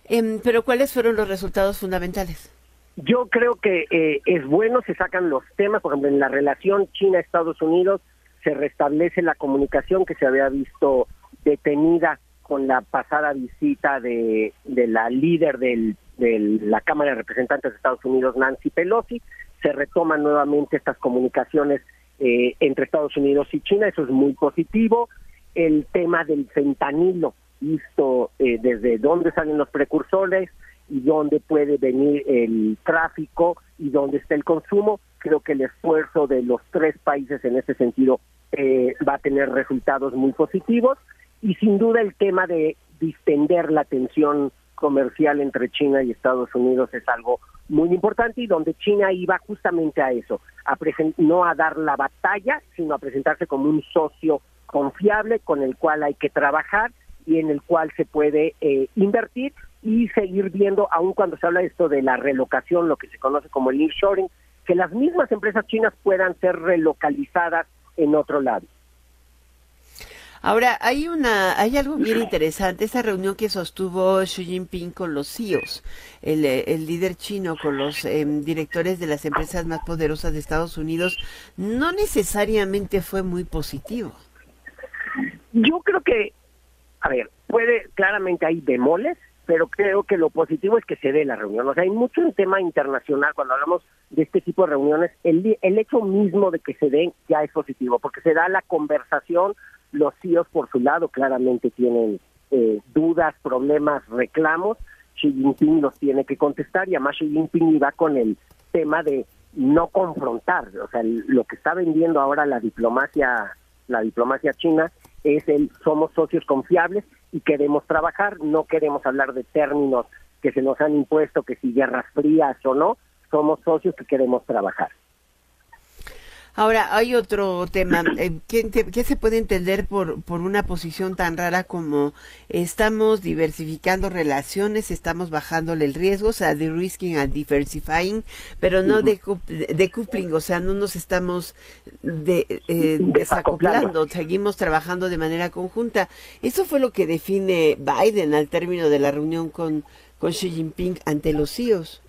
Em, pero ¿cuáles fueron los resultados fundamentales? Yo creo que eh, es bueno, se sacan los temas, por ejemplo, en la relación China-Estados Unidos se restablece la comunicación que se había visto detenida con la pasada visita de, la líder del, de la Cámara de Representantes de Estados Unidos, Nancy Pelosi, se retoman nuevamente estas comunicaciones eh, entre Estados Unidos y China, eso es muy positivo. El tema del fentanilo, visto eh, desde dónde salen los precursores y dónde puede venir el tráfico y dónde está el consumo, creo que el esfuerzo de los tres países en ese sentido eh, va a tener resultados muy positivos y sin duda el tema de distender la tensión comercial entre China y Estados Unidos es algo muy importante y donde China iba justamente a eso, a no a dar la batalla, sino a presentarse como un socio confiable con el cual hay que trabajar y en el cual se puede eh, invertir y seguir viendo, aun cuando se habla de esto de la relocación, lo que se conoce como el nearshoring, que las mismas empresas chinas puedan ser relocalizadas en otro lado. Ahora, hay una, hay algo bien interesante, esa reunión que sostuvo Xi Jinping con los CEOs, el, el líder chino con los em, directores de las empresas más poderosas de Estados Unidos, no necesariamente fue muy positivo. Yo creo que, a ver, puede, claramente hay bemoles, pero creo que lo positivo es que se dé la reunión. O sea, hay mucho en tema internacional cuando hablamos de este tipo de reuniones. El, el hecho mismo de que se den ya es positivo, porque se da la conversación los CEOs por su lado claramente tienen eh, dudas, problemas, reclamos. Xi Jinping los tiene que contestar y además Xi Jinping iba con el tema de no confrontar. O sea, lo que está vendiendo ahora la diplomacia, la diplomacia china es el somos socios confiables y queremos trabajar, no queremos hablar de términos que se nos han impuesto, que si guerras frías o no, somos socios que queremos trabajar. Ahora, hay otro tema. Eh, ¿Qué, se puede entender por, por una posición tan rara como estamos diversificando relaciones, estamos bajándole el riesgo, o sea, de risking and diversifying, pero no de, coupling, o sea, no nos estamos de, eh, desacoplando, seguimos trabajando de manera conjunta. Eso fue lo que define Biden al término de la reunión con, con Xi Jinping ante los CEOs.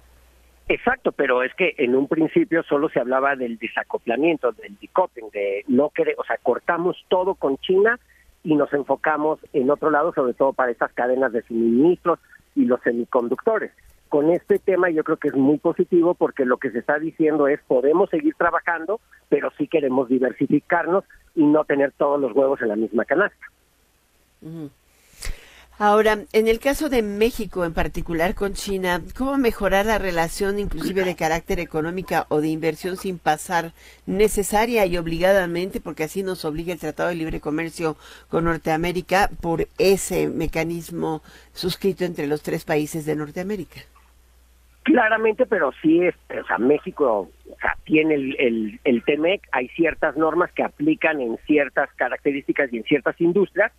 Exacto, pero es que en un principio solo se hablaba del desacoplamiento, del decoupling, de no querer, o sea, cortamos todo con China y nos enfocamos en otro lado, sobre todo para estas cadenas de suministros y los semiconductores. Con este tema yo creo que es muy positivo porque lo que se está diciendo es podemos seguir trabajando, pero sí queremos diversificarnos y no tener todos los huevos en la misma canasta. Ahora, en el caso de México en particular con China, ¿cómo mejorar la relación inclusive de carácter económica o de inversión sin pasar necesaria y obligadamente, porque así nos obliga el Tratado de Libre Comercio con Norteamérica por ese mecanismo suscrito entre los tres países de Norteamérica? Claramente, pero sí, es, o sea, México tiene el, el, el TEMEC, hay ciertas normas que aplican en ciertas características y en ciertas industrias,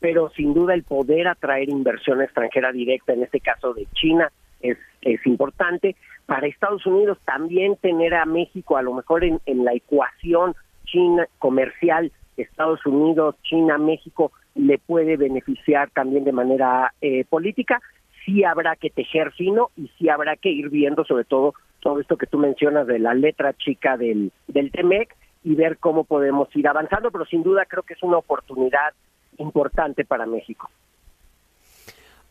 pero sin duda el poder atraer inversión extranjera directa, en este caso de China, es, es importante. Para Estados Unidos también tener a México a lo mejor en, en la ecuación China comercial, Estados Unidos, China, México, le puede beneficiar también de manera eh, política. Sí habrá que tejer fino y sí habrá que ir viendo sobre todo todo esto que tú mencionas de la letra chica del, del TEMEC y ver cómo podemos ir avanzando, pero sin duda creo que es una oportunidad importante para México.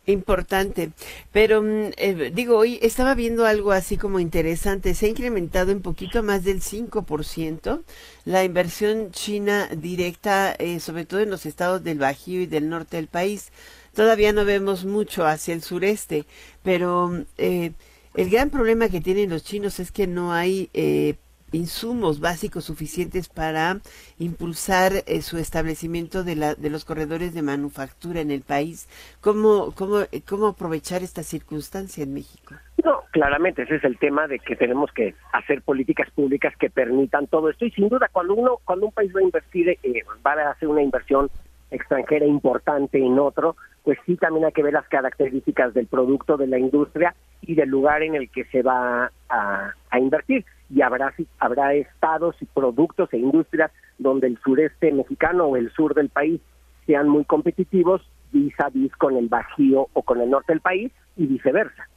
Importante, pero mm, eh, digo, hoy estaba viendo algo así como interesante, se ha incrementado un poquito más del 5% la inversión china directa, eh, sobre todo en los estados del Bajío y del norte del país. Todavía no vemos mucho hacia el sureste, pero mm, eh, el gran problema que tienen los chinos es que no hay eh, insumos básicos suficientes para impulsar eh, su establecimiento de, la, de los corredores de manufactura en el país. ¿Cómo, cómo, ¿Cómo aprovechar esta circunstancia en México? No, claramente ese es el tema de que tenemos que hacer políticas públicas que permitan todo esto y sin duda cuando uno cuando un país va a invertir eh, va a hacer una inversión extranjera importante en otro, pues sí también hay que ver las características del producto de la industria y del lugar en el que se va a, a invertir y habrá habrá estados y productos e industrias donde el sureste mexicano o el sur del país sean muy competitivos vis a vis con el bajío o con el norte del país y viceversa.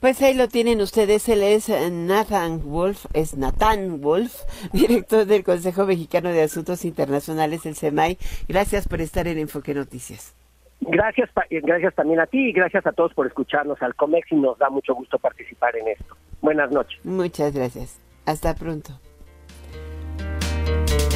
Pues ahí lo tienen ustedes, él es Nathan Wolf, es Nathan Wolf, director del Consejo Mexicano de Asuntos Internacionales, el CEMAI. Gracias por estar en Enfoque Noticias. Gracias, gracias también a ti y gracias a todos por escucharnos al COMEX y nos da mucho gusto participar en esto. Buenas noches. Muchas gracias. Hasta pronto.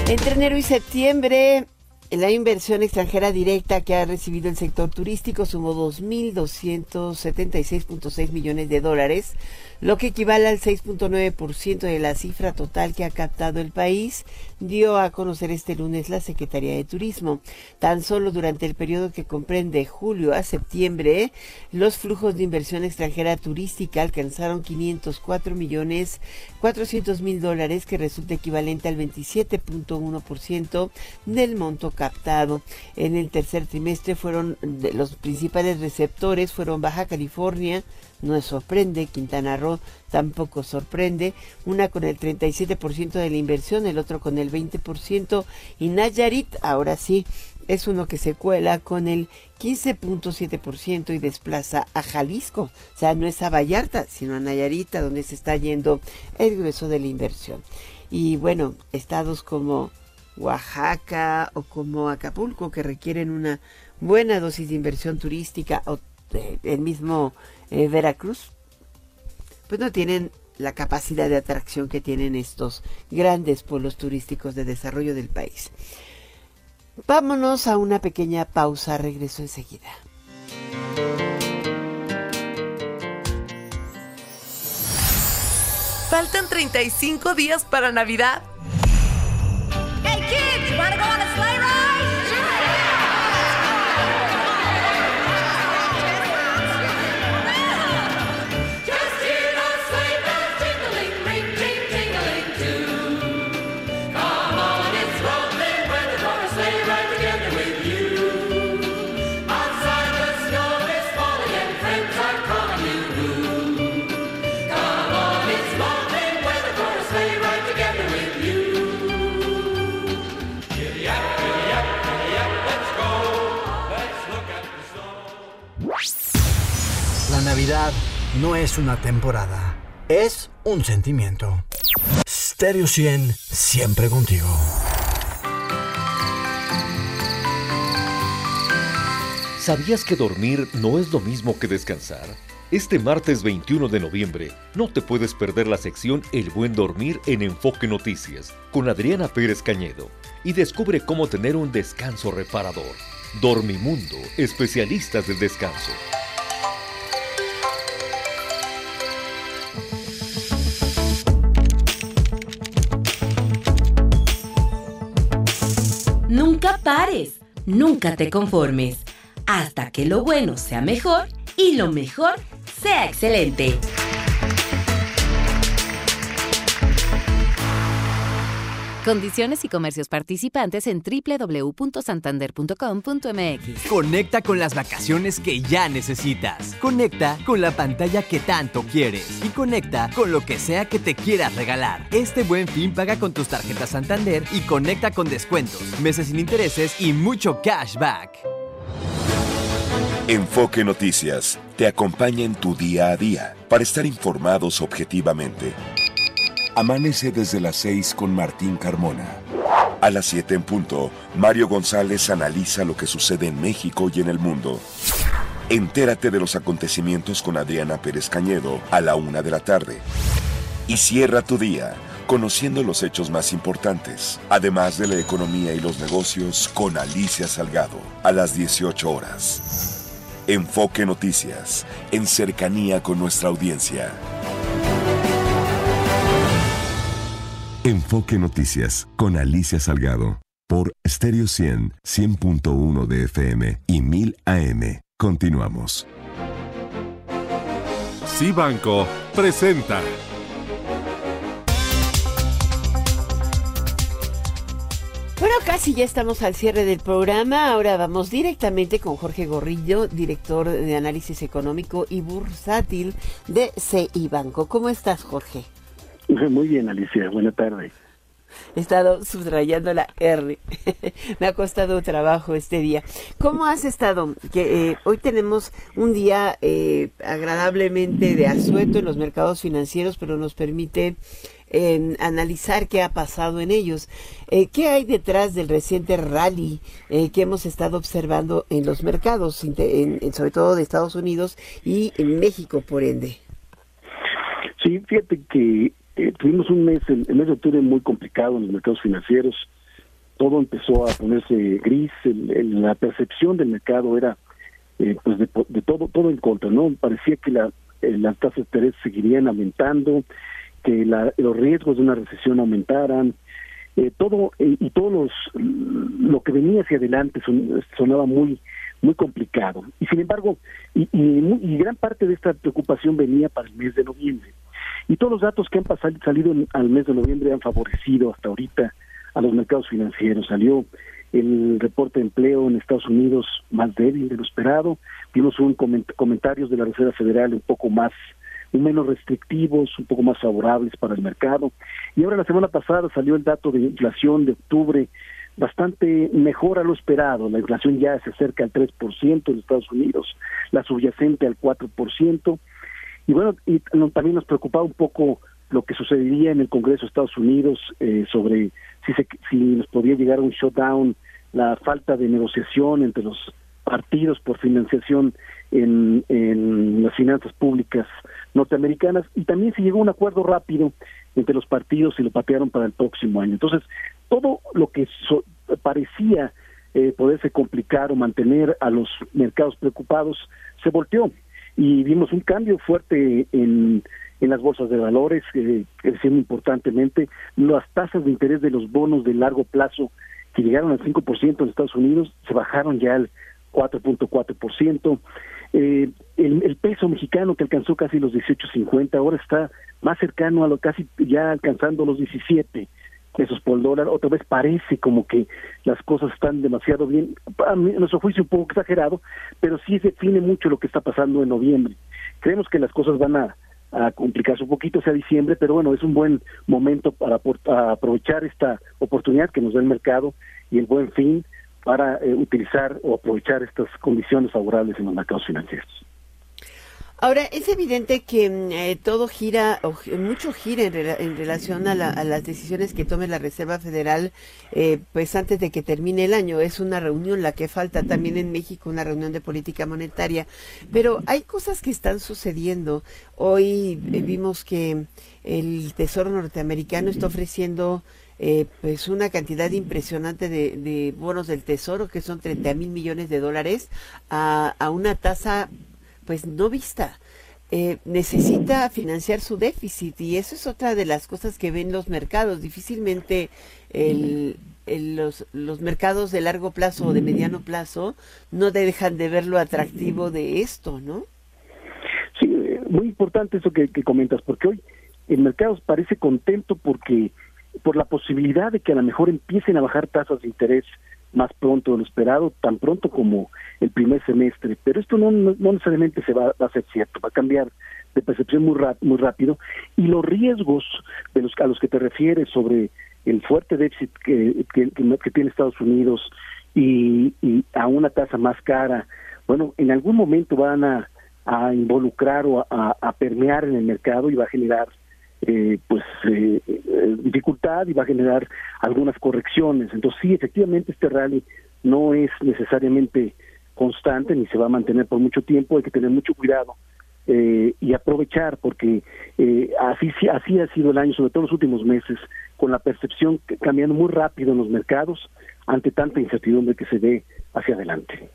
Entre enero y septiembre, la inversión extranjera directa que ha recibido el sector turístico sumó 2.276.6 millones de dólares, lo que equivale al 6.9% de la cifra total que ha captado el país, dio a conocer este lunes la Secretaría de Turismo. Tan solo durante el periodo que comprende julio a septiembre, los flujos de inversión extranjera turística alcanzaron 504 millones 400 mil dólares, que resulta equivalente al 27.1% del monto captado. En el tercer trimestre fueron los principales receptores fueron Baja California, no sorprende, Quintana Roo tampoco sorprende, una con el 37% de la inversión, el otro con el 20% y Nayarit, ahora sí, es uno que se cuela con el 15.7% y desplaza a Jalisco. O sea, no es a Vallarta, sino a Nayarita, donde se está yendo el grueso de la inversión. Y bueno, estados como Oaxaca o como Acapulco, que requieren una buena dosis de inversión turística, o eh, el mismo eh, Veracruz, pues no tienen la capacidad de atracción que tienen estos grandes pueblos turísticos de desarrollo del país. Vámonos a una pequeña pausa, regreso enseguida. Faltan 35 días para Navidad. gotta go on a No es una temporada, es un sentimiento. Stereo 100, siempre contigo. ¿Sabías que dormir no es lo mismo que descansar? Este martes 21 de noviembre no te puedes perder la sección El buen dormir en Enfoque Noticias con Adriana Pérez Cañedo y descubre cómo tener un descanso reparador. Dormimundo, especialistas del descanso. Pares, nunca te conformes, hasta que lo bueno sea mejor y lo mejor sea excelente. Condiciones y comercios participantes en www.santander.com.mx. Conecta con las vacaciones que ya necesitas. Conecta con la pantalla que tanto quieres. Y conecta con lo que sea que te quieras regalar. Este buen fin paga con tus tarjetas Santander y conecta con descuentos, meses sin intereses y mucho cashback. Enfoque Noticias te acompaña en tu día a día para estar informados objetivamente. Amanece desde las 6 con Martín Carmona. A las 7 en punto, Mario González analiza lo que sucede en México y en el mundo. Entérate de los acontecimientos con Adriana Pérez Cañedo a la 1 de la tarde. Y cierra tu día conociendo los hechos más importantes, además de la economía y los negocios con Alicia Salgado a las 18 horas. Enfoque Noticias, en cercanía con nuestra audiencia. Enfoque Noticias con Alicia Salgado por Stereo 100, 100.1 de FM y 1000 AM. Continuamos. Cibanco presenta. Bueno, casi ya estamos al cierre del programa. Ahora vamos directamente con Jorge Gorrillo, director de análisis económico y bursátil de CI Banco. ¿Cómo estás, Jorge? Muy bien, Alicia. Buenas tardes. He estado subrayando la R. Me ha costado trabajo este día. ¿Cómo has estado? Que eh, hoy tenemos un día eh, agradablemente de asueto en los mercados financieros, pero nos permite eh, analizar qué ha pasado en ellos. Eh, ¿Qué hay detrás del reciente rally eh, que hemos estado observando en los mercados, en, sobre todo de Estados Unidos y en México, por ende? Sí, fíjate que eh, tuvimos un mes, el, mes de octubre muy complicado en los mercados financieros. Todo empezó a ponerse gris. la percepción del mercado era, eh, pues, de, todo, todo en contra, ¿no? Parecía que la, eh, las tasas de interés seguirían aumentando, que los riesgos de una recesión aumentaran. todo y todos los lo que venía hacia adelante sonaba muy muy complicado y sin embargo y, y, gran parte de esta preocupación venía para el mes de noviembre y todos los datos que han pasado, salido al mes de noviembre han favorecido hasta ahorita a los mercados financieros. Salió el reporte de empleo en Estados Unidos más débil de lo esperado. Vimos un comentarios de la Reserva Federal un poco más menos restrictivos, un poco más favorables para el mercado. Y ahora la semana pasada salió el dato de inflación de octubre bastante mejor a lo esperado. La inflación ya se acerca al 3% en Estados Unidos, la subyacente al 4%, y bueno, y también nos preocupaba un poco lo que sucedería en el Congreso de Estados Unidos eh, sobre si, se, si nos podía llegar a un shutdown, la falta de negociación entre los partidos por financiación en, en las finanzas públicas norteamericanas y también se llegó a un acuerdo rápido entre los partidos y lo patearon para el próximo año. Entonces, todo lo que parecía eh, poderse complicar o mantener a los mercados preocupados se volteó y vimos un cambio fuerte en, en las bolsas de valores, eh, creciendo importantemente. Las tasas de interés de los bonos de largo plazo que llegaron al 5% en Estados Unidos se bajaron ya al 4.4%. Eh, el, el peso mexicano que alcanzó casi los 18.50 ahora está más cercano a lo casi ya alcanzando los 17 pesos por dólar, otra vez parece como que las cosas están demasiado bien, a, nuestro juicio un poco exagerado, pero sí define mucho lo que está pasando en noviembre. Creemos que las cosas van a, complicarse un poquito hacia diciembre, pero bueno, es un buen momento para, aprovechar esta oportunidad que nos da el mercado y el buen fin para eh, utilizar o aprovechar estas condiciones favorables en los mercados financieros. Ahora, es evidente que mm, eh, todo gira, o, mucho gira en, relación a, las decisiones que tome la Reserva Federal, eh, pues antes de que termine el año. Es una reunión la que falta también en México, una reunión de política monetaria. Pero hay cosas que están sucediendo. Hoy eh, vimos que el Tesoro norteamericano está ofreciendo pues una cantidad impresionante de, bonos del tesoro que son 30 mil millones de dólares a, a una tasa pues no vista. Eh, necesita financiar su déficit y eso es otra de las cosas que ven los mercados. Difícilmente el, los, los mercados de largo plazo o de mediano plazo no dejan de ver lo atractivo de esto, ¿no? Sí, muy importante eso que, comentas, porque hoy el mercado parece contento porque por la posibilidad de que a lo mejor empiecen a bajar tasas de interés más pronto de lo esperado, tan pronto como el primer semestre. Pero esto no, no, necesariamente se va, a ser cierto, va a cambiar de percepción muy, muy rápido y los riesgos de los, a los que te refieres sobre el fuerte déficit que, que, tiene Estados Unidos y, a una tasa más cara, bueno, en algún momento van a, involucrar o a, permear en el mercado y va a generar eh, pues eh, eh, dificultad y va a generar algunas correcciones. Entonces sí, efectivamente este rally no es necesariamente constante ni se va a mantener por mucho tiempo, hay que tener mucho cuidado y aprovechar porque así así ha sido el año, sobre todo los últimos meses, con la percepción cambiando muy rápido en los mercados ante tanta incertidumbre que se ve hacia adelante.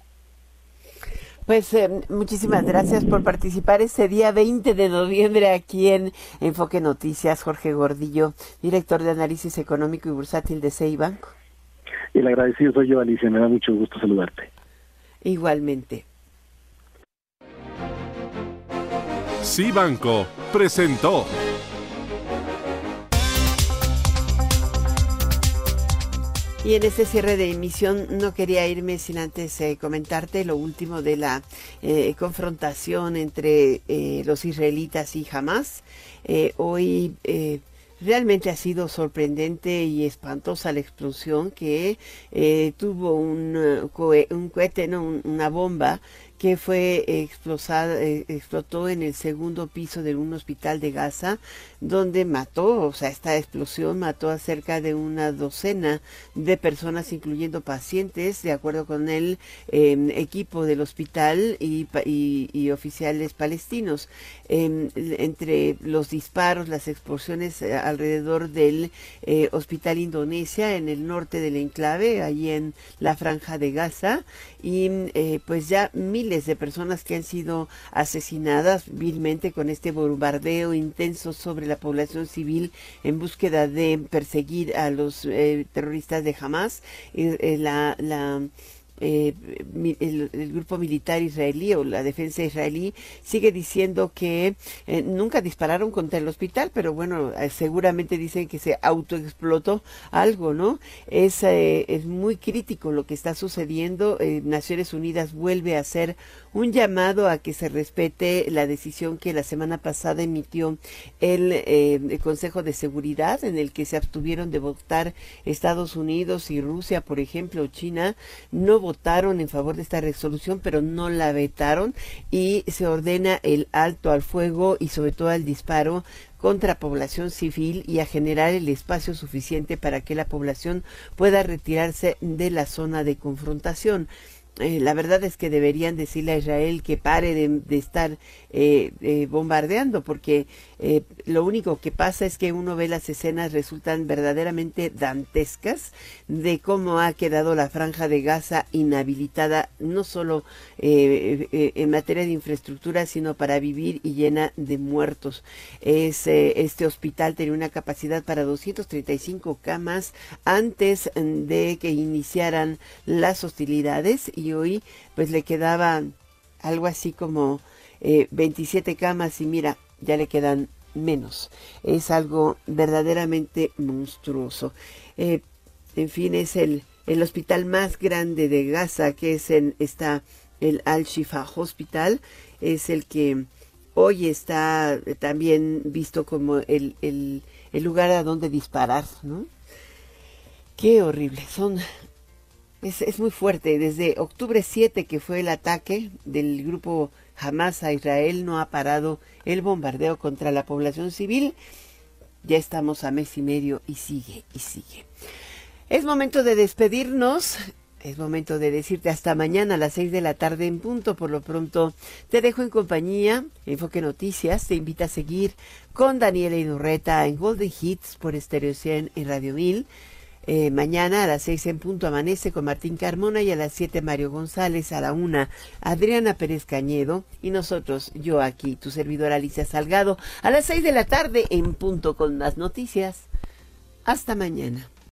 Pues eh, muchísimas gracias por participar este día 20 de noviembre aquí en Enfoque Noticias. Jorge Gordillo, director de análisis económico y bursátil de CEI Banco. El agradecido soy yo, Alicia. Me da mucho gusto saludarte. Igualmente. Sí Banco presentó. Y en este cierre de emisión no quería irme sin antes eh, comentarte lo último de la eh, confrontación entre eh, los israelitas y Hamas. hoy realmente ha sido sorprendente y espantosa la explosión que tuvo un, un cohete, no, una bomba que fue explosada, explotó en el segundo piso de un hospital de Gaza donde mató, o sea, esta explosión mató a cerca de una docena de personas, incluyendo pacientes, de acuerdo con el em, equipo del hospital y, oficiales palestinos. Em, entre los disparos, las explosiones eh, alrededor del eh, hospital Indonesia, en el norte del enclave, allí en la franja de Gaza, y eh, pues ya miles de personas que han sido asesinadas vilmente con este bombardeo intenso sobre la población civil en búsqueda de perseguir a los eh, terroristas de Hamas. Eh, la, la eh, el, grupo militar israelí o la defensa israelí sigue diciendo que eh, nunca dispararon contra el hospital, pero bueno, eh, seguramente dicen que se autoexplotó algo, ¿no? Es, es muy crítico lo que está sucediendo. Naciones Unidas vuelve a hacer un llamado a que se respete la decisión que la semana pasada emitió el, el Consejo de Seguridad, en el que se abstuvieron de votar Estados Unidos y Rusia, por ejemplo, China, no votaron en favor de esta resolución, pero no la vetaron y se ordena el alto al fuego y sobre todo al disparo contra población civil y a generar el espacio suficiente para que la población pueda retirarse de la zona de confrontación. Eh, la verdad es que deberían decirle a Israel que pare de, estar eh, eh, bombardeando, porque lo único que pasa es que uno ve las escenas resultan verdaderamente dantescas de cómo ha quedado la franja de Gaza inhabilitada, no solo en materia de infraestructura, sino para vivir y llena de muertos. Es, este hospital tenía una capacidad para 235 camas antes de que iniciaran las hostilidades y hoy pues le quedaban algo así como 27 eh, camas y mira, ya le quedan menos. Es algo verdaderamente monstruoso. Eh, en fin, es el, el hospital más grande de Gaza, que es en, está el Al-Shifa Hospital, es el que hoy está también visto como el, el, lugar a donde disparar, ¿no? Qué horrible, son es, muy fuerte. Desde octubre 7, que fue el ataque del grupo Hamas a Israel, no ha parado el bombardeo contra la población civil. Ya estamos a mes y medio y sigue y sigue. Es momento de despedirnos. Es momento de decirte hasta mañana a las 6 de la tarde en punto. Por lo pronto te dejo en compañía. Enfoque Noticias te invita a seguir con Daniela Inurreta en Golden Hits por Stereo 100 y Radio 1000. Eh, mañana a las seis en punto amanece con Martín Carmona y a las siete Mario González, a la una Adriana Pérez Cañedo y nosotros, yo aquí, tu servidora Alicia Salgado, a las seis de la tarde en punto con las noticias. Hasta mañana.